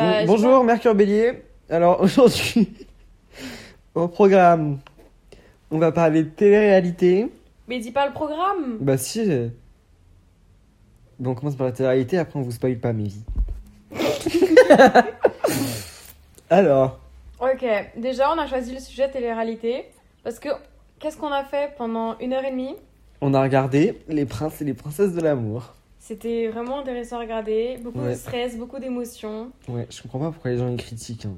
Bah, Bon- bonjour, Mercure Bélier. Alors aujourd'hui, au programme, on va parler de télé-réalité. Mais dis pas le programme. Bah si. Bon, on commence par la télé-réalité, après on vous spoil pas mes vies. Alors, Ok, déjà on a choisi le sujet télé-réalité parce que qu'est-ce qu'on a fait pendant une heure et demie? On a regardé Les princes et les princesses de l'amour. C'était vraiment intéressant à regarder, beaucoup de stress, beaucoup d'émotions. Ouais, je comprends pas pourquoi les gens les critiquent. hein.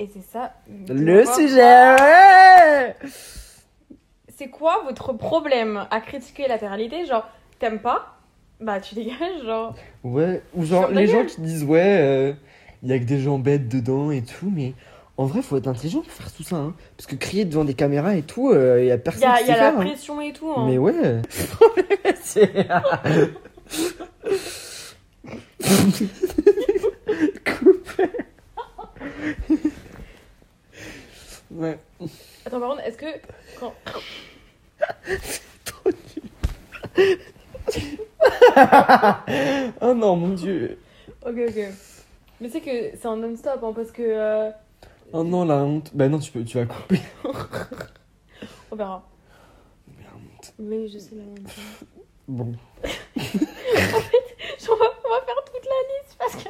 Et c'est ça. Le sujet, ouais C'est quoi votre problème à critiquer la télé-réalité Genre, t'aimes pas? Bah tu dégages, genre. Ouais, ou genre les gens qui disent ouais, il y a que des gens bêtes dedans et tout, mais en vrai, faut être intelligent pour faire tout ça. Hein. Parce que crier devant des caméras et tout, il y a Il personne y a, qui y sait a la hein. pression et tout. Hein. Mais ouais. C'est- Coupé. ouais, Attends, par contre, est-ce que. Quand... trop nul. oh non, mon dieu. Ok, ok. Mais c'est que c'est en non-stop hein, parce que. euh, Oh non, la honte. Bah non, tu, peux, tu vas couper. On verra. Merde. Mais je sais la honte. Bon. on, va, on va faire toute la liste parce que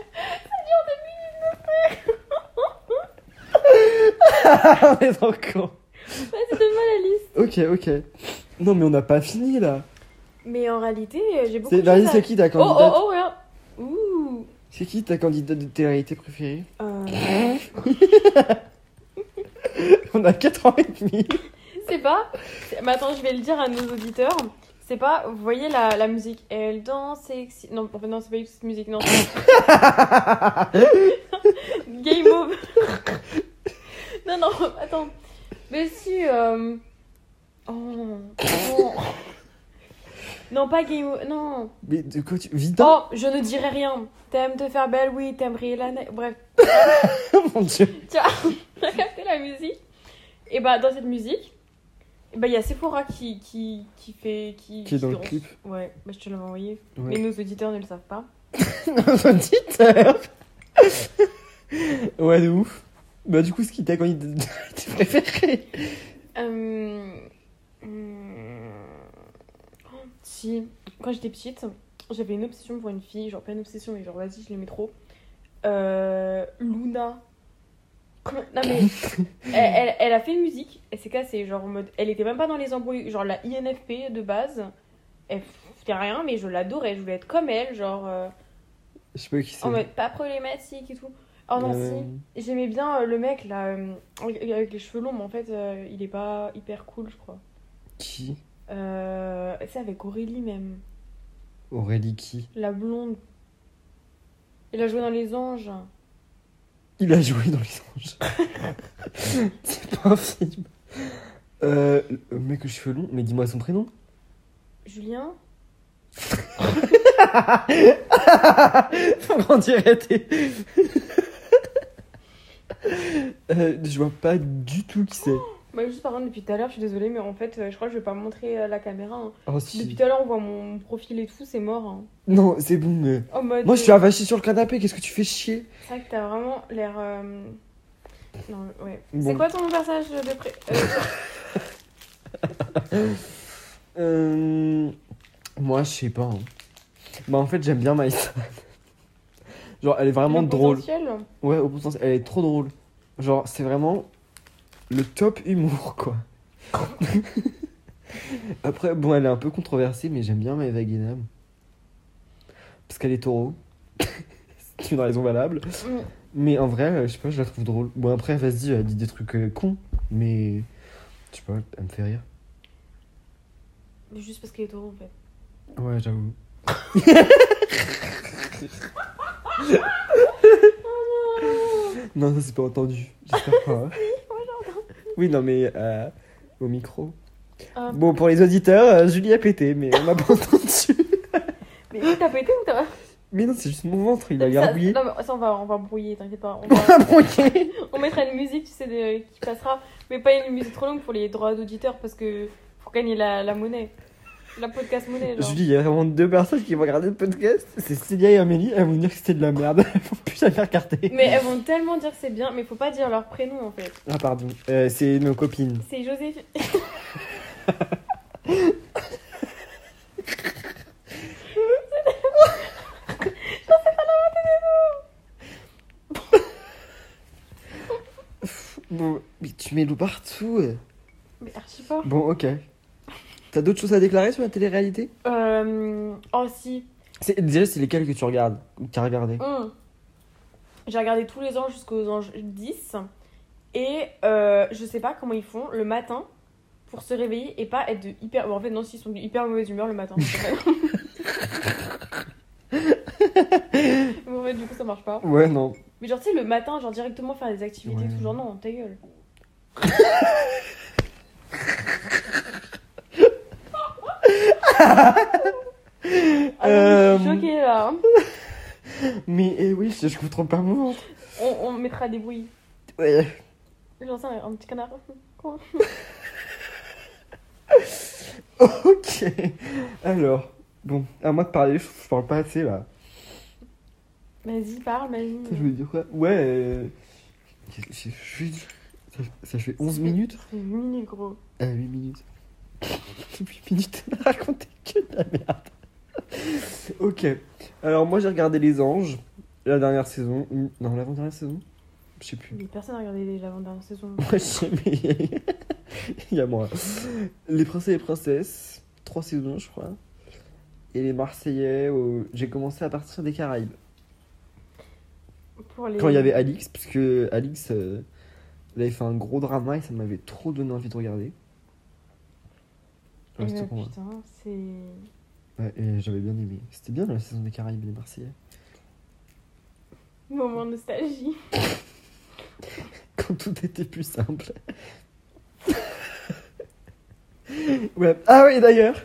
On est encore. vas-y, donne-moi la liste. Ok, ok. Non, mais on n'a pas fini là. Mais en réalité, euh, j'ai beaucoup de vas-y, c'est qui ta Oh, candidate oh, oh, regarde. Ouh. C'est qui ta candidate de télé-réalité préférée Euh, On a 4 ans et demi. c'est pas. Mais attends, je vais le dire à nos auditeurs. C'est pas. Vous voyez la, la musique Elle danse sexy. Non, en fait, non, c'est pas cette musique. Non, Game over. non, non, attends. Mais si. euh, Oh. Non. Non, pas Game over. Non. Mais de quoi tu. Vida? Oh, je ne dirai rien. T'aimes te faire belle, oui. T'aimes briller la neige. Bref. Mon dieu. Tiens, on a capté la musique. Et bah, dans cette musique, bah, il y a Sephora qui, qui, qui fait. Qui, Qui est dans le clip. Ouais, bah, je te l'avais envoyé. Ouais. Mais nos auditeurs ne le savent pas. Nos auditeurs. ouais, de ouf. Bah, du coup, ce qui t'a de télé-réalité préférée Euh... hum, oh, Si, quand j'étais petite, j'avais une obsession pour une fille. Genre, pas une obsession, mais genre, vas-y, je l'aimais trop. Euh... Luna. Non, mais. elle, elle, elle a fait une musique, elle s'est cassée. Genre, en mode. Elle était même pas dans les embrouilles. Genre, la INFP de base. Elle foutait rien, mais je l'adorais. Je voulais être comme elle. Genre. euh, Je sais pas qui c'est. en mode pas problématique et tout. Oh non, Euh, si. J'aimais bien euh, le mec là, euh, avec les cheveux longs, mais en fait, euh, il est pas hyper cool, je crois. Qui? Euh, c'est avec Aurélie même, Aurélie qui? La blonde. Il a joué dans Les Anges. Il a joué dans Les Anges. c'est pas un film. Euh, le mec aux cheveux longs, mais dis-moi son prénom. Julien On dirait t'es- Euh, je vois pas du tout qui c'est. Bah, juste par contre, depuis tout à l'heure, je suis désolée, mais en fait, euh, je crois que je vais pas montrer euh, la caméra. hein. Oh, Depuis tout à l'heure, on voit mon profil et tout, c'est mort. hein. Non, c'est bon. mais- mode. Moi, je suis avaché sur le canapé. Qu'est-ce que tu fais chier? C'est vrai que t'as vraiment l'air. euh, Non, ouais. Bon. C'est quoi ton personnage de pré. euh, Euh, Moi, je sais pas. hein. Bah, en fait, j'aime bien Maïs. Genre, elle est vraiment le drôle. potentiel Ouais, au potentiel, elle est trop drôle. Genre, c'est vraiment le top humour, quoi. Après, bon, elle est un peu controversée, mais j'aime bien Maëva Guénam. Parce qu'elle est taureau. c'est une raison valable. Mm. Mais en vrai, euh, je sais pas, je la trouve drôle. Bon, après, vas-y, elle dit des trucs euh, cons, mais. Je sais pas, elle me fait rire. Mais Juste parce qu'elle est taureau en fait. Ouais, j'avoue. non, ça c'est pas entendu. J'espère pas. hein. Oui, non, mais euh, au micro. Ah. Bon, pour les auditeurs, euh, Julie a pété, mais on m'a pas entendu. Mais t'as pété ou t'as. Mais non, c'est juste mon ventre, il a ça- garbouillé. Non, mais ça, on va, on va brouiller, t'inquiète pas. On, va- a brouillé. on mettra une musique, tu sais, de- qui passera. Mais pas une musique trop longue pour les droits d'auditeurs parce que faut gagner la, la monnaie. La podcast monnaie, Je genre. dis, il y a vraiment deux personnes qui vont regarder le podcast. C'est Célia et Amélie. Elles vont dire que c'était de la merde. Elles vont plus jamais regarder. Mais elles vont tellement dire que c'est bien, mais faut pas dire leur prénom en fait. Ah, pardon. Euh, c'est nos copines. C'est Joséphine. Bon, mais tu mets l'eau partout. Mais archi pas. Bon, ok. T'as d'autres choses à déclarer sur la télé-réalité? Euh... Oh si. C'est- Déjà, c'est lesquelles que tu regardes Ou que t'as regardé Hum. J'ai regardé tous les anges jusqu'aux anges 10. Et euh, je sais pas comment ils font le matin pour se réveiller et pas être de hyper. bon, en fait, non, s'ils sont de hyper mauvaise humeur le matin. Mais en fait, du coup, ça marche pas. Ouais, non. Mais genre, tu sais, le matin, genre directement faire des activités, Ouais. tout genre, non, ta gueule. Ah, Euh, je suis choquée là. Mais eh oui, je, je comprends pas mon ventre. On, on mettra des bruits. Ouais. J'en sais un, un petit canard. Ok. Alors, bon, à moi de parler, je, je parle pas assez là. Vas-y, parle, vas-y. Je veux dire quoi? Ouais. euh, je- je- je- ça, ça fait 11 minutes C'est 8 minutes, gros. Ah, 8 minutes. 8 minutes à raconter que de la merde. ok. Alors, moi j'ai regardé Les Anges, la dernière saison. Non, l'avant-dernière saison Je sais plus. Mais personne n'a regardé l'avant-dernière saison. Moi je sais, mais il y a moi. Les Princes et les Princesses, 3 saisons, je crois. Et les Marseillais, au- j'ai commencé à partir des Caraïbes. Pour les... Quand il y avait Alix, parce que Alix, euh, il avait fait un gros drama et ça m'avait trop donné envie de regarder. Eh Ouais, c'était pour moi. putain, c'est. Ouais, et j'avais bien aimé. C'était bien la saison des Caraïbes et des Marseillais. Moment nostalgie. Quand tout était plus simple. ouais. Ah oui, d'ailleurs,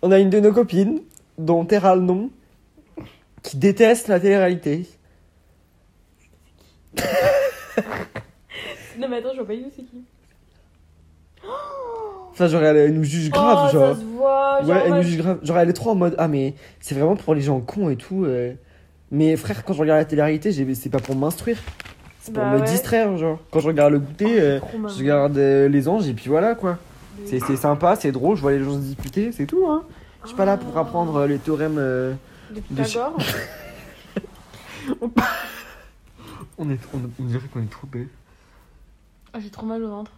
on a une de nos copines, dont Terra le nom, qui déteste la télé-réalité. Non, mais attends, je vois pas du tout c'est qui. Enfin, genre, elle, elle nous juge grave, oh, genre. ça se voit. Genre, Ouais, elle nous juge grave. Genre, elle est trop en mode Ah, mais c'est vraiment pour les gens cons et tout. euh. Mais frère, quand je regarde la télé-réalité, c'est pas pour m'instruire. C'est pour Bah me ouais. distraire, genre. Quand je regarde le goûter, euh, Trop marrant. je regarde euh, les anges et puis voilà quoi. De- C'est sympa, c'est drôle, je vois les gens se disputer, c'est tout, hein. Je suis pas là pour apprendre euh, les théorèmes. euh, De de- Pythagore. On, est, on, on dirait qu'on est trop bête. Ah, j'ai trop mal au ventre.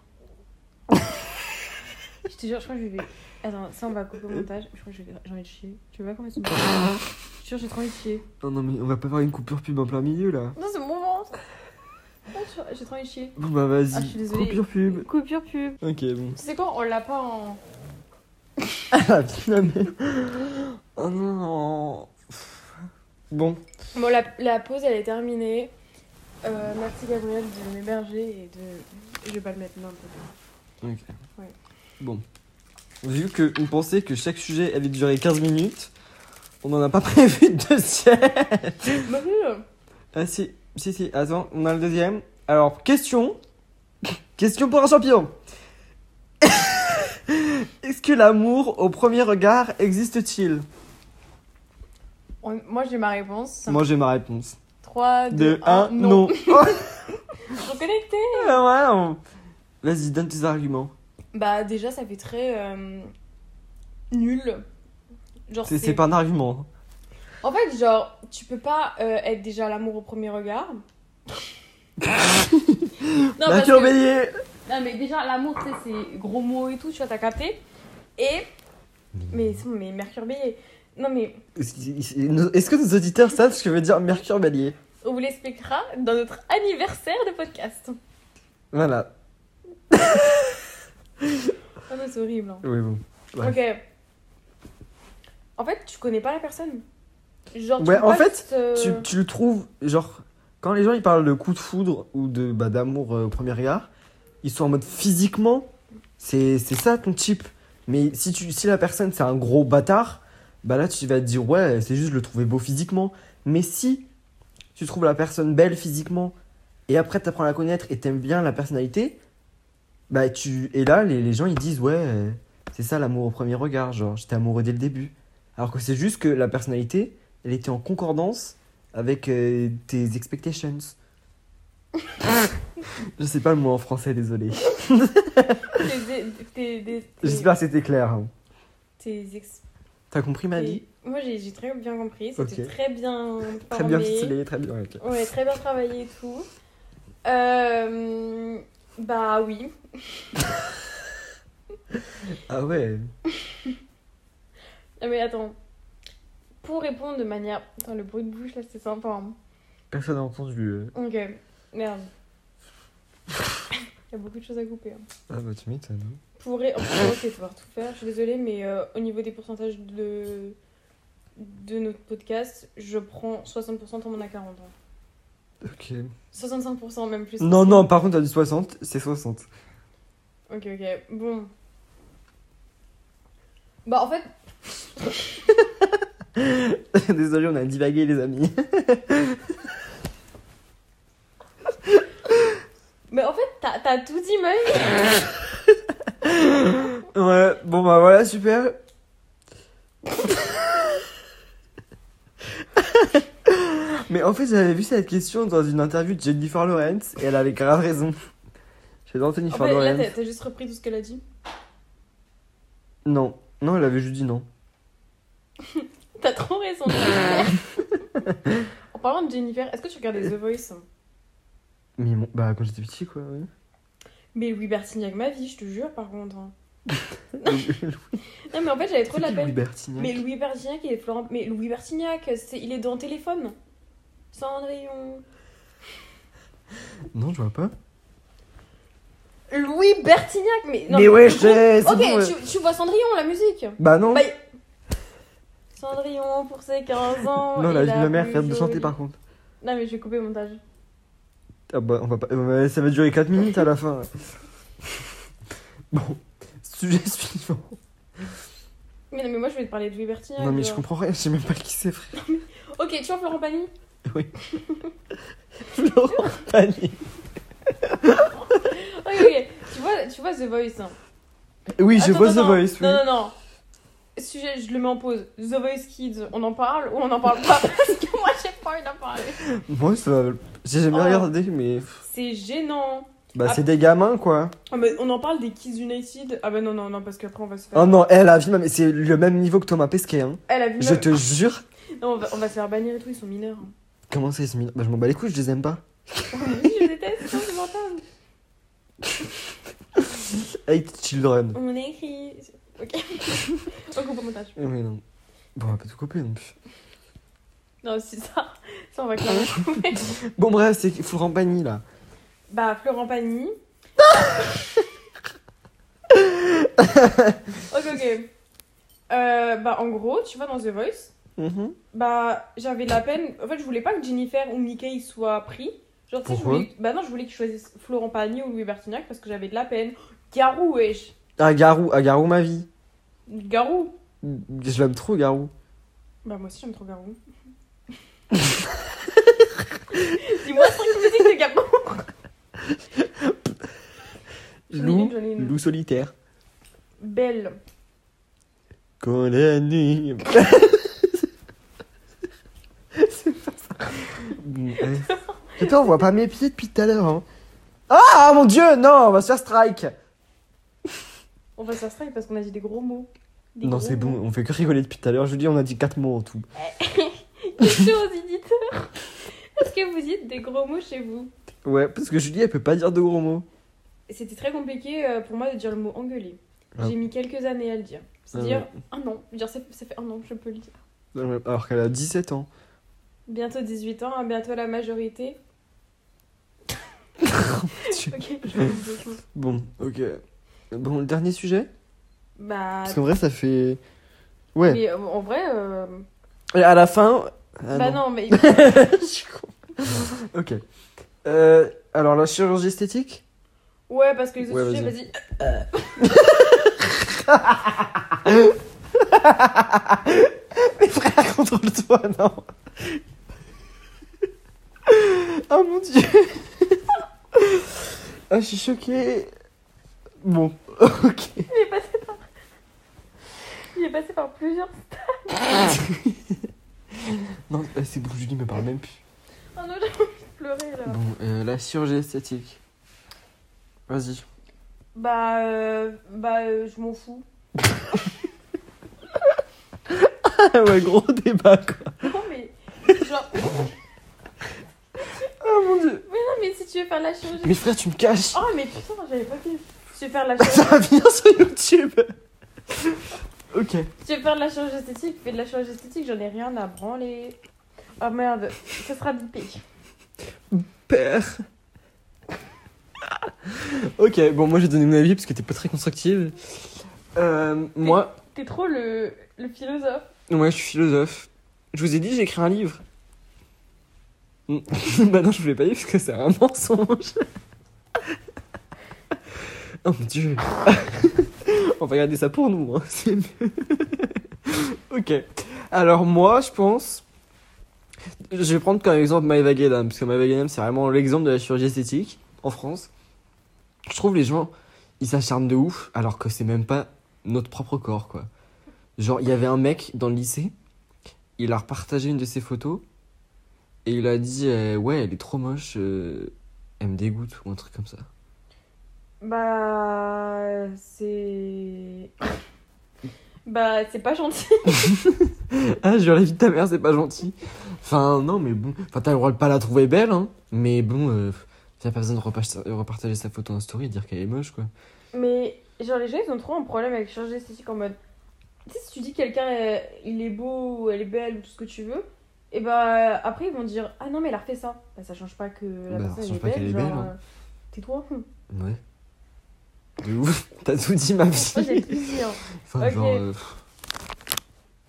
Je te jure, je crois que je vais. Attends, ça on va couper au montage. Je crois que j'ai envie de chier. Tu veux pas qu'on mette son Je te jure, j'ai trop envie de chier. Non, non, mais on va pas faire une coupure pub en plein milieu là. Non, c'est mon ventre. J'ai trop envie de chier. Bon, bah vas-y, Ah, je suis désolée. coupure pub. Coupure pub. Ok, bon. Tu sais quoi, on l'a pas en. Ah, putain, mais. Oh non. Bon, Bon, la, la pause elle est terminée. Euh, merci Gabriel de m'héberger et de. Je vais pas le mettre non. ok. Bon. Vu qu'on pensait que chaque sujet allait durer 15 minutes, on en a pas prévu de deuxième. Bah oui. Ah si, si, si, attends, on a le deuxième. Alors, question. Question pour un champion. Est-ce que l'amour au premier regard existe-t-il? On- Moi j'ai ma réponse. Moi j'ai ma réponse. 3, 2, 2, 1, 1, non. Reconnecté Ah ouais, on- Vas-y, donne tes arguments. Bah déjà ça fait très euh, nul. Genre C'est pas un argument. En fait genre tu peux pas euh, être déjà l'amour au premier regard. non, parce Mercure que- Bélier non mais déjà l'amour tu sais c'est gros mots et tout tu vois t'as capté. Et mais c'est bon, mais Mercure Bélier. Non mais Est-ce que nos auditeurs savent ce que veut dire Mercure Bélier on vous l'expliquera dans notre anniversaire de podcast. Voilà. Ah non c'est horrible. hein. Oui, bon. Ouais. Ok. En fait tu connais pas la personne. Genre tu Ouais, peux en pas fait, juste, euh, Tu, tu le trouves, genre, quand les gens ils parlent de coup de foudre ou de bah, d'amour euh, au premier regard, ils sont en mode physiquement, c'est c'est ça ton type. Mais si, tu, si la personne c'est un gros bâtard, bah là tu vas te dire ouais, c'est juste le trouver beau physiquement. Mais si tu trouves la personne belle physiquement et après t'apprends à la connaître et t'aimes bien la personnalité, bah tu. Et là les, les gens ils disent ouais, euh, C'est ça l'amour au premier regard, genre j'étais amoureux dès le début. Alors que c'est juste que la personnalité, elle était en concordance avec euh, tes expectations. Je sais pas le mot en français, désolé. J'espère que c'était clair. hein. tes ex- T'as compris ma vie? Moi, j'ai très bien compris. C'était très bien Très bien ficelé, très bien. ok. Ouais, très bien travaillé et tout. Euh, bah oui. Ah ouais. Ah, mais attends. Pour répondre de manière. Attends, le bruit de bouche là, c'est sympa. hein. Personne n'a entendu. euh. Ok, merde. Il y a beaucoup de choses à couper. hein. Ah bah tu m'étonnes. Pour ré... enfin, ok, tu vas tout faire. Je suis désolée, mais euh, au niveau des pourcentages de de notre podcast, je prends 60% ton à 40 ans. Ok. 65% même plus. Non, non, par contre, t'as dit 60, c'est 60. Ok, ok. Bon. Bah, en fait, Désolé, on a divagué, les amis. mais en fait, t'as t'as tout dit, Maï. Ouais, bon bah voilà, super. Mais en fait, j'avais vu cette question dans une interview de Jennifer Lawrence et elle avait grave raison. J'adore En Jennifer fait, là, Lawrence. t'as t'as juste repris tout ce qu'elle a dit? Non, non, elle avait juste dit non. T'as trop raison. en parlant de Jennifer, est-ce que tu regardais The Voice? Mais bon, bah quand j'étais petit, quoi. ouais. Mais Louis Bertignac, ma vie, je te jure, par contre. hein. Louis Non, mais en fait, j'avais trop la peine. Bertignac? Mais Louis Bertignac, il est Florent. Mais Louis Bertignac, c'est... il est dans téléphone. Cendrillon. Non, je vois pas. Louis Bertignac, mais. Non, mais ouais, je sais, c'est Ok, bon, ouais. tu, tu vois Cendrillon, la musique Bah non. Bah, Cendrillon pour ses 15 ans. non, et la vie de ma mère plus fait de chanter jolie. par contre. Non, mais je vais couper le montage. Ah bah, on va pas... euh, ça va durer 4 minutes à la fin. bon, sujet suivant. Mais non, mais moi je vais te parler de Louis Bertignac. Non, mais je genre. comprends rien, je sais même pas qui c'est, frère. Ok, tu vois Florent Pagny? Florent Pagny. Ok, ok. Tu vois, tu vois The Voice. hein. Oui, je Attends, vois The attends, Voice, oui. Non, non, non. Sujet, je le mets en pause. The Voice Kids, on en parle ou on en parle pas? Parce que moi j'ai pas envie d'en parler. Moi, ça va. J'ai jamais Oh. regardé, mais. C'est gênant. Bah, Ah. c'est des gamins, quoi. Ah, mais on en parle des Kids United. Ah bah non, non, non, parce qu'après on va se faire. Oh non, elle, la vie, mais c'est le même niveau que Thomas Pesquet, hein. Elle a vu Je même- te jure. Non, on va, on va se faire bannir et tout, ils sont mineurs. hein. Comment ça, ils sont mis Bah, je m'en bats les couilles, je les aime pas. oui, je déteste, c'est insupportable. Hate children. On a écrit. Ok. on coupe au montage. Oui, non. Bon, on va pas tout couper non plus. Non, c'est ça. Ça, on va clairement couper. Bon, bref, c'est Florent Pagny, là. Bah, Florent Pagny. ok, ok. Euh, bah, en gros, tu vois, dans The Voice, Mhm. bah, j'avais de la peine. En fait, je voulais pas que Jennifer ou Mickey soient pris. Genre, tu sais, je voulais. Bah, non, je voulais qu'ils choisissent Florent Pagny ou Louis Bertignac parce que j'avais de la peine. Garou, wesh. Ah, Garou, ah, Garou, ma vie. Garou. Je l'aime trop, Garou. Bah, moi aussi, j'aime trop Garou. Dis-moi 5 musiques de Garou. Loup solitaire. Belle. Quand la nuit. c'est pas ça. Bon, allez. Putain, on voit pas mes pieds depuis tout à l'heure. Hein. Ah, mon dieu, non, on va se faire strike. On va se faire strike parce qu'on a dit des gros mots. Des Non, gros c'est bon, mots. on fait que rigoler depuis tout à l'heure. Je vous dis, on a dit 4 mots en tout. Question aux éditeurs. Est-ce que vous dites des gros mots chez vous? Ouais, parce que Julie, elle peut pas dire de gros mots. C'était très compliqué euh, pour moi de dire le mot engueuler. Ah. J'ai mis quelques années à le dire. Ah C'est-à-dire un an. Dire, ça, ça fait un an que je peux le dire. Alors qu'elle a 17 ans. Bientôt 18 ans, hein, bientôt la majorité. Dieu. Ok, je vais vous dire. Bon, ok. Bon, le dernier sujet? Bah. Parce qu'en vrai, ça fait. Ouais. Mais euh, en vrai. euh, Et à la fin? Ah, bah non, mais. Je suis con. ok. Euh, alors, la chirurgie esthétique? Ouais, parce que les autres Ouais, sujets, vas-y. vas-y. Mais frère, contrôle-toi, non. oh mon dieu. Ah, je suis choquée. Bon, ok. Mais pas J'ai passé par plusieurs. Non, euh, c'est bon, Julie me parle même plus. Oh non, j'ai envie de pleurer là. Bon, euh, la chirurgie esthétique. Vas-y. Bah, euh, bah, euh, je m'en fous. ouais, gros débat quoi. Non, mais. Genre. Mais si tu veux faire de la chirurgie. Mais frère, tu me caches. Oh, mais putain, j'avais pas vu. Tu veux faire de la chirurgie. Ça va venir sur YouTube. ok. Tu veux faire de la chirurgie esthétique, fais de la chirurgie esthétique, j'en ai rien à branler. Oh merde, ça sera bipé. Père. ok, bon, moi j'ai donné mon avis parce que t'es pas très constructive. Euh, moi, T'es trop le, le philosophe. ouais, je suis philosophe. Je vous ai dit, j'ai écrit un livre. Mm. bah non, je voulais pas dire parce que c'est un mensonge. oh mon dieu. On va garder ça pour nous, hein. ok. Alors moi, je pense... Je vais prendre comme exemple Maëva parce que Maëva c'est vraiment l'exemple de la chirurgie esthétique en France. Je trouve les gens, ils s'acharnent de ouf, alors que c'est même pas notre propre corps, quoi. Genre, il y avait un mec dans le lycée, il a repartagé une de ses photos, et il a dit euh, Ouais, elle est trop moche, euh, elle me dégoûte, ou un truc comme ça. Bah. C'est. Bah, c'est pas gentil. Ah, je la vie de ta mère, c'est pas gentil. Enfin, non, mais bon. Enfin, t'as le droit de pas la trouver belle, hein. Mais bon, euh, t'as pas besoin de repartager, sa photo en story et dire qu'elle est moche, quoi. Mais, genre, les gens, ils ont trop un problème avec chirurgie esthétique en mode. Tu sais, si tu dis que quelqu'un, euh, il est beau ou elle est belle ou tout ce que tu veux, et bah, après, ils vont dire Ah non, mais elle a refait ça. Bah, ça change pas que la Bah, ça personne change est pas belle. qu'elle est belle, hein. euh, Tais-toi. Moi, Ouais. De ouf. T'as tout dit, ma vie. j'ai tout dit. hein. Enfin, genre. euh,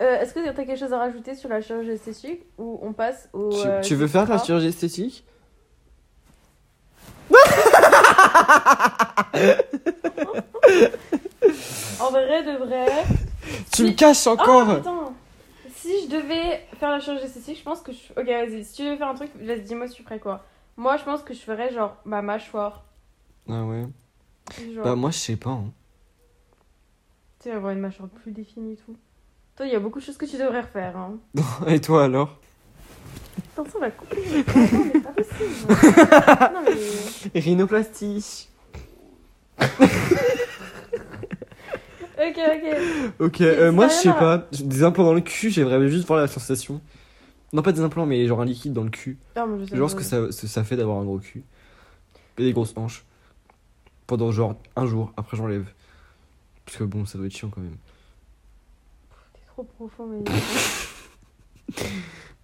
Euh, Est-ce que t'as quelque chose à rajouter sur la chirurgie esthétique ou on passe au. tu, euh, tu veux faire la chirurgie esthétique? En vrai, de vrai. Tu me Si- Oh, encore attends Si je devais faire la chirurgie esthétique, je pense que je. Ok, vas-y. Si tu devais faire un truc, vas-y, dis-moi si tu ferais quoi. Moi, je pense que je ferais genre ma mâchoire. Ah ouais. Genre, Bah, moi, je sais pas. hein. tu sais, avoir une mâchoire plus définie et tout. Toi, il y a beaucoup de choses que tu devrais refaire. Hein. Et toi alors? Attention, on va couper. Non, mais pas possible. non, mais. Rhinoplastie. Ok, ok. Ok, euh, moi je sais pas. Des implants dans le cul, j'aimerais juste voir la sensation. Non, pas des implants, mais genre un liquide dans le cul. Non, mais je sais Genre pas. ce que ça, ce ça fait d'avoir un gros cul. Et des grosses hanches. Pendant genre un jour, après j'enlève. Parce que bon, ça doit être chiant quand même. T'es trop profond, mais.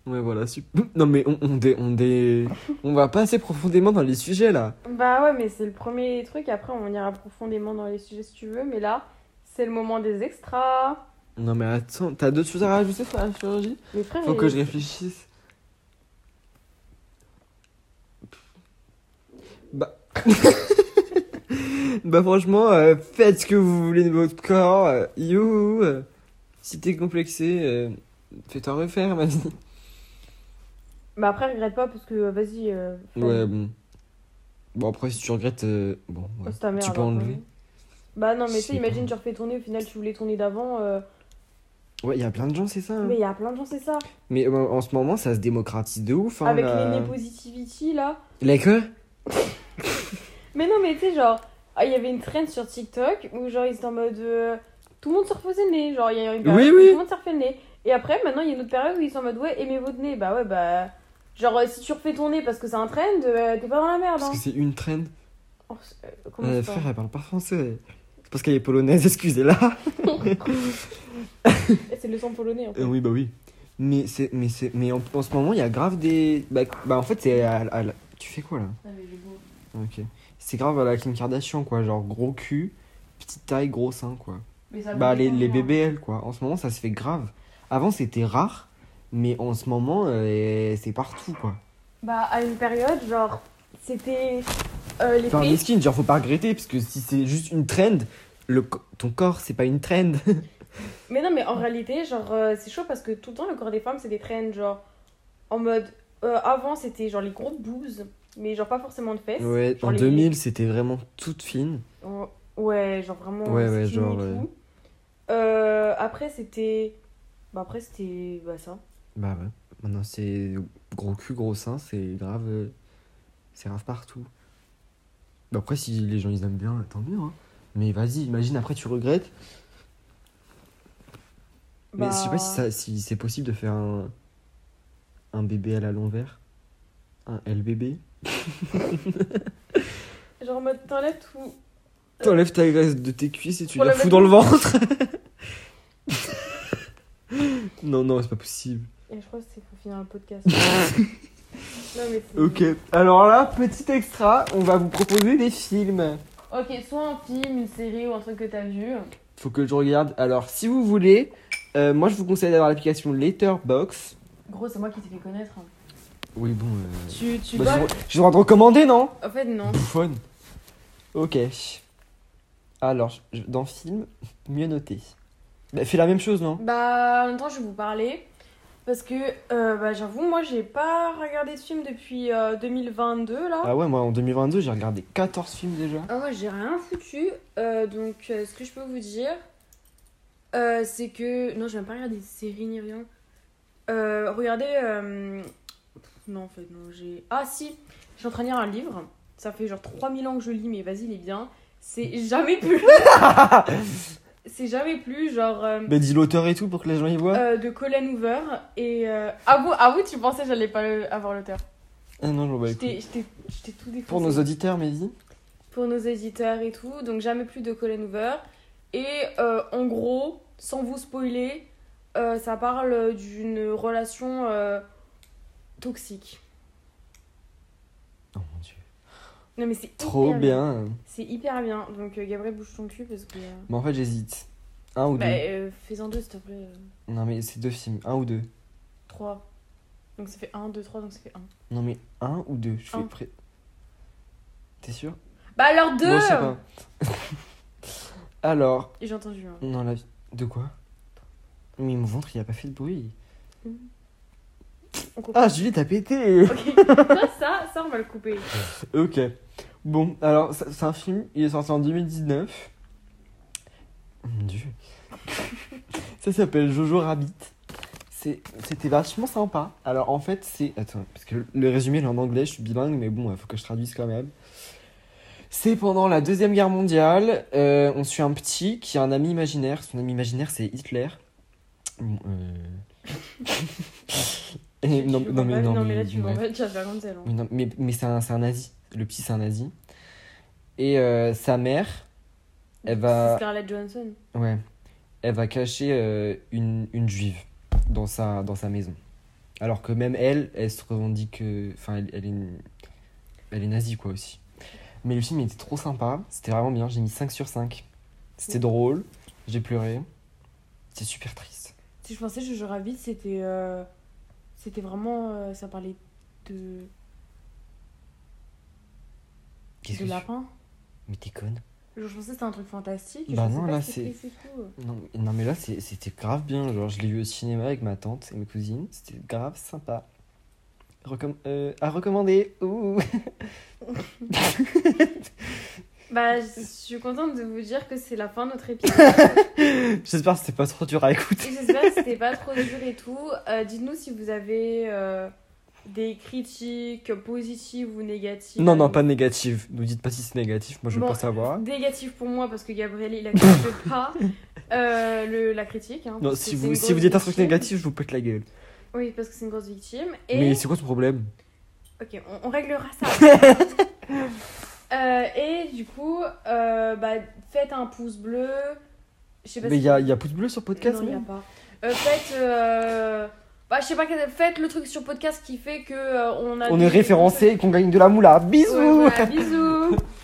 Ouais, voilà, super. Non, mais on, on, dé, on, dé- on va pas assez profondément dans les sujets là. Bah ouais, mais c'est le premier truc. Après, on ira profondément dans les sujets si tu veux. Mais là, c'est le moment des extras. Non, mais attends, t'as d'autres choses à rajouter sur la chirurgie? Mais frère, Faut que je réfléchisse. Bah. bah, franchement, euh, faites ce que vous voulez de votre corps. euh, euh, si t'es complexé, euh, fais-toi refaire, vas-y. Bah après, regrette pas parce que euh, vas-y. Ouais, bon. Bon, après, si tu regrettes, bon, Oh, ouais. mère, Tu peux alors, enlever ouais. Bah non, mais tu sais, imagine, tu refais tourner, au final, tu voulais tourner d'avant. euh, Ouais, il y a plein de gens, c'est ça. hein. Mais il y a plein de gens, c'est ça. Mais euh, en ce moment, ça se démocratise de ouf. Hein, Avec la- les nez positivity là. Les que Mais non, mais tu sais, genre, ah, il y avait une trend sur TikTok où, genre, ils étaient en mode. euh, tout le monde se refaisait le nez. Genre, il y a une période Oui, où oui. tout le monde se refait le nez. Et après, maintenant, il y a une autre période où ils sont en mode, ouais, aimez votre nez. Bah ouais, bah. Genre, euh, si tu refais ton nez parce que c'est un trend, euh, t'es pas dans la merde. Parce Hein. que c'est une trend. Oh, comment Euh, frère, elle parle pas français. Parce qu'elle est polonaise, excusez-la. C'est le son polonais en fait. Euh, oui, bah oui. Mais c'est, mais c'est, mais en, en ce moment, il y a grave des. Bah, bah, en fait, c'est. à- Tu fais quoi là? Ah, mais j'ai beau. Ok. C'est grave à la Kim Kardashian, quoi. Genre gros cul, petite taille, gros sein, quoi. Mais ça Bah, les, les moi. BBL, quoi. En ce moment, ça se fait grave. Avant, c'était rare, mais en ce moment, euh, c'est partout, quoi. Bah, à une période, genre, c'était euh, les Enfin, pays. mesquine, genre, faut pas regretter, parce que si c'est juste une trend, le, co- ton corps, c'est pas une trend. Mais non, mais en réalité, genre, euh, c'est chaud parce que tout le temps, le corps des femmes, c'est des trends, genre, en mode. euh, avant, c'était genre les gros boobs, mais genre pas forcément de fesses. ouais, Genre en les- 2000, c'était vraiment toute fine. Ouais, genre vraiment. Ouais, ouais, genre. Euh, après, c'était. Bah, après, c'était. Bah, ça. Bah ouais. Maintenant, c'est gros cul, gros sein, c'est grave. C'est grave partout. Bah après, si les gens ils aiment bien, tant mieux. Hein. Mais vas-y, imagine après tu regrettes. Mais je sais pas si, Bah, ça, si c'est possible de faire un, un bébé à la l'envers. Un LBB. Genre, en mode, t'enlèves tout. T'enlèves ta graisse de tes cuisses et tu Pour la fous dans le ventre. non, non, c'est pas possible. Et je crois que c'est pour finir le podcast. non, mais c'est- Ok, alors là, petit extra, on va vous proposer des films. Ok, soit un film, une série ou un truc que t'as vu. Faut que je regarde. Alors, si vous voulez, euh, moi je vous conseille d'avoir l'application Letterbox. Gros, c'est moi qui t'ai fait connaître. hein. Oui, bon. euh, Tu, tu bah, le droit de recommander, non? En fait, non. Bouffonne. Ok. Alors, je- dans film, mieux noté. Bah, fais la même chose, non? Bah, en même temps, je vais vous parler. Parce que, euh, bah, j'avoue, moi, j'ai pas regardé de film depuis euh, 2022, là. Ah ouais, moi en 2022, j'ai regardé 14 films déjà. Ah ouais, j'ai rien foutu. Euh, donc, euh, ce que je peux vous dire, c'est que. Non, je vais même pas regarder des séries ni rien. Regardez. Non, en fait, non, j'ai. Ah, si Je suis en train de lire un livre. Ça fait genre 3000 ans que je lis, mais vas-y, il est bien. C'est jamais plus. c'est jamais plus, genre. euh, Bah, dis l'auteur et tout pour que les gens y voient. euh, de Colin Hoover. Et. Euh... Ah, vous, vous, tu pensais que j'allais pas avoir l'auteur Ah non, je vois pas. t'ai tout défoncé. Pour nos auditeurs, Mehdi pour nos éditeurs et tout. Donc jamais plus de Colin Hoover. Et euh, en gros, sans vous spoiler, ça parle d'une relation toxique. Oh mon dieu. Non mais c'est Trop bien. C'est hyper bien. Donc euh, Gabriel bouge ton cul parce que... euh, Mais en fait, j'hésite. Un ou Bah, deux euh, fais-en deux s'il te plaît. euh, Non, mais c'est deux films. Un ou deux trois. Donc ça fait 1, 2, 3, donc ça fait 1. Non, mais un ou deux Je fais Un. prêt. T'es sûr? Bah alors deux Moi, je sais pas. Alors, J'ai entendu. hein. non, la vie. De quoi? Mais mon ventre, il a pas fait de bruit. On coupe. Ah, Julie, t'as pété Ok, ça, ça, ça, on va le couper. Ok. Bon, alors, c'est un film, il est sorti en 2019. Mon dieu. ça s'appelle Jojo Rabbit. C'est- C'était vachement sympa. Alors, en fait, c'est. Attends, parce que le résumé est en anglais, je suis bilingue, mais bon, il faut que je traduise quand même. C'est pendant la Deuxième Guerre mondiale. euh, on suit un petit qui a un ami imaginaire. Son ami imaginaire, c'est Hitler. Bon, euh... Et non, Tu non, mais, non, mais, là, tu le chat vers Gonzalo. Mais, mais, mais c'est un, c'est un nazi. Le petit, c'est un nazi. Et euh, sa mère, elle va, Scarlett Johansson. ouais, elle va cacher euh, une, une juive dans sa, dans sa maison. Alors que même elle, elle se revendique. euh, Enfin, elle, elle est, une- elle est nazie, quoi, aussi. Mais le film était trop sympa. C'était vraiment bien. J'ai mis 5 sur 5. C'était drôle. J'ai pleuré. C'était super triste. Si je pensais que Jojo Rabbit, c'était. euh, C'était vraiment. ça parlait de. Qu'est-ce de que tu- lapin. Mais t'es conne. Je pensais que c'était un truc fantastique. Bah je non, là, c'est-. Non, mais- non mais là c'est- c'était grave bien, genre je l'ai vu au cinéma avec ma tante et mes cousines, c'était grave sympa. Recomm- euh, à recommander. Ouh. Bah, je suis contente de vous dire que c'est la fin de notre épisode. J'espère que c'était pas trop dur à écouter. et j'espère que c'était pas trop dur et tout. Euh, Dites-nous si vous avez euh, des critiques positives ou négatives. Non, non, pas négatif. Nous dites pas si c'est négatif, moi je veux Bon. pas savoir. Négatif pour moi parce que Gabriel il accepte pas euh, le, la critique. hein, Non, si vous, si vous dites un truc négatif, je vous pète la gueule. Oui, parce que c'est une grosse victime. Et... Mais c'est quoi ton problème? Ok, on, on réglera ça. Euh, et du coup, euh, bah, faites un pouce bleu. Je sais pas Mais si- il y a, y a pouce bleu sur podcast Non, il y a pas. Euh, faites. Bah, je sais pas, faites le truc sur podcast qui fait que euh, on a. On des- est référencé et qu'on gagne de la moula. Bisous Ouais, voilà, bisous